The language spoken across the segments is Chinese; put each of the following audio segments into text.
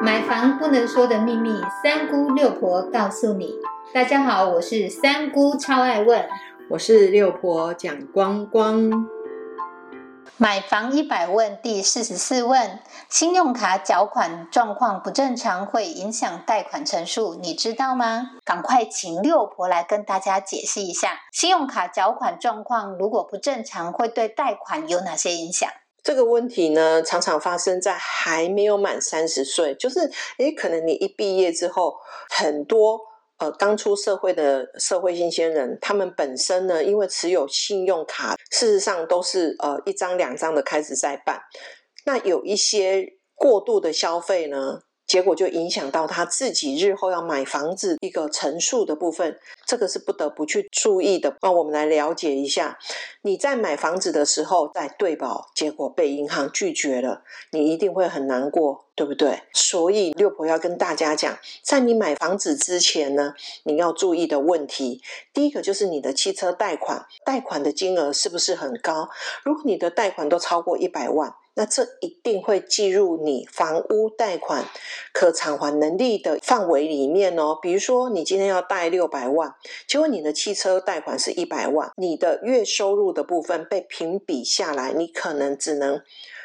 买房不能说的秘密，三姑六婆告诉你。大家好，我是三姑，超爱问。我是六婆蒋光光。买房一百问第四十四问：信用卡缴款状况不正常会影响贷款成数，你知道吗？赶快请六婆来跟大家解释一下，信用卡缴款状况如果不正常，会对贷款有哪些影响？这个问题呢，常常发生在还没有满三十岁，就是诶，可能你一毕业之后，很多呃刚出社会的社会新鲜人，他们本身呢，因为持有信用卡，事实上都是呃一张两张的开始在办，那有一些过度的消费呢。结果就影响到他自己日后要买房子一个陈述的部分，这个是不得不去注意的。那我们来了解一下，你在买房子的时候在对保，结果被银行拒绝了，你一定会很难过，对不对？所以六婆要跟大家讲，在你买房子之前呢，你要注意的问题，第一个就是你的汽车贷款，贷款的金额是不是很高？如果你的贷款都超过一百万。那这一定会计入你房屋贷款可偿还能力的范围里面哦。比如说，你今天要贷六百万，结果你的汽车贷款是一百万，你的月收入的部分被评比下来，你可能只能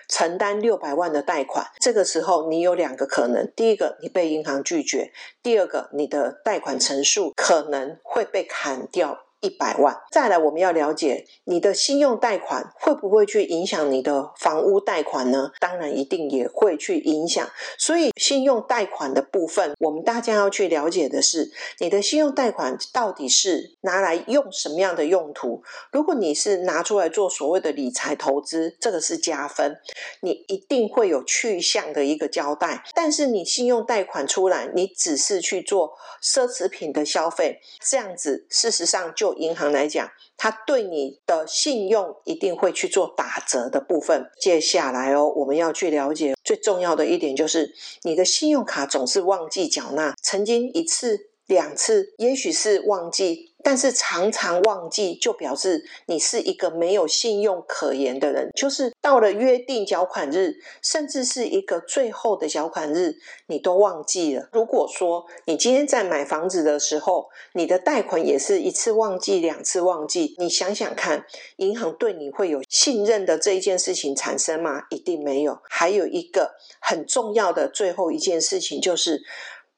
承担六百万的贷款。这个时候，你有两个可能：第一个，你被银行拒绝；第二个，你的贷款成数可能会被砍掉。一百万，再来我们要了解你的信用贷款会不会去影响你的房屋贷款呢？当然一定也会去影响。所以信用贷款的部分，我们大家要去了解的是，你的信用贷款到底是拿来用什么样的用途？如果你是拿出来做所谓的理财投资，这个是加分，你一定会有去向的一个交代。但是你信用贷款出来，你只是去做奢侈品的消费，这样子事实上就。银行来讲，它对你的信用一定会去做打折的部分。接下来哦，我们要去了解最重要的一点，就是你的信用卡总是忘记缴纳，曾经一次。两次，也许是忘记，但是常常忘记，就表示你是一个没有信用可言的人。就是到了约定缴款日，甚至是一个最后的缴款日，你都忘记了。如果说你今天在买房子的时候，你的贷款也是一次忘记，两次忘记，你想想看，银行对你会有信任的这一件事情产生吗？一定没有。还有一个很重要的最后一件事情就是。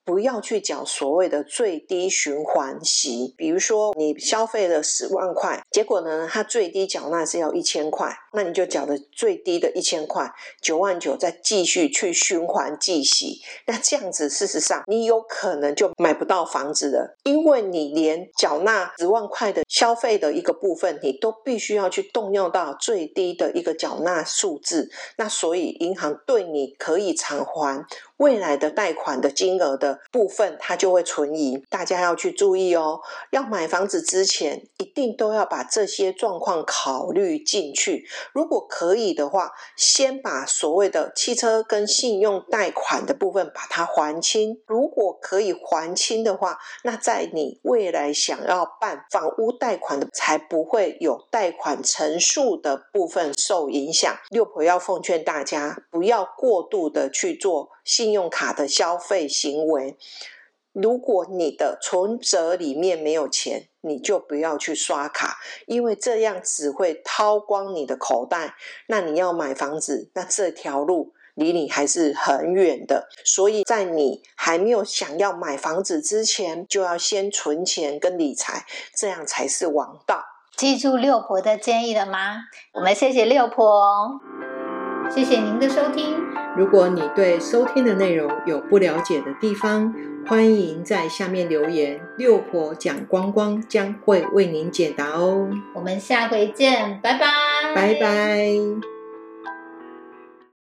不要去缴所谓的最低循环息，比如说你消费了十万块，结果呢，它最低缴纳是要一千块，那你就缴的最低的一千块，九万九再继续去循环计息，那这样子事实上你有可能就买不到房子了，因为你连缴纳十万块的消费的一个部分，你都必须要去动用到最低的一个缴纳数字，那所以银行对你可以偿还。未来的贷款的金额的部分，它就会存疑，大家要去注意哦。要买房子之前，一定都要把这些状况考虑进去。如果可以的话，先把所谓的汽车跟信用贷款的部分把它还清。可以还清的话，那在你未来想要办房屋贷款的，才不会有贷款成数的部分受影响。六婆要奉劝大家，不要过度的去做。信用卡的消费行为，如果你的存折里面没有钱，你就不要去刷卡，因为这样只会掏光你的口袋。那你要买房子，那这条路离你还是很远的。所以在你还没有想要买房子之前，就要先存钱跟理财，这样才是王道。记住六婆的建议了吗？我们谢谢六婆，谢谢您的收听。如果你对收听的内容有不了解的地方，欢迎在下面留言，六婆讲光光将会为您解答哦。我们下回见，拜拜，拜拜。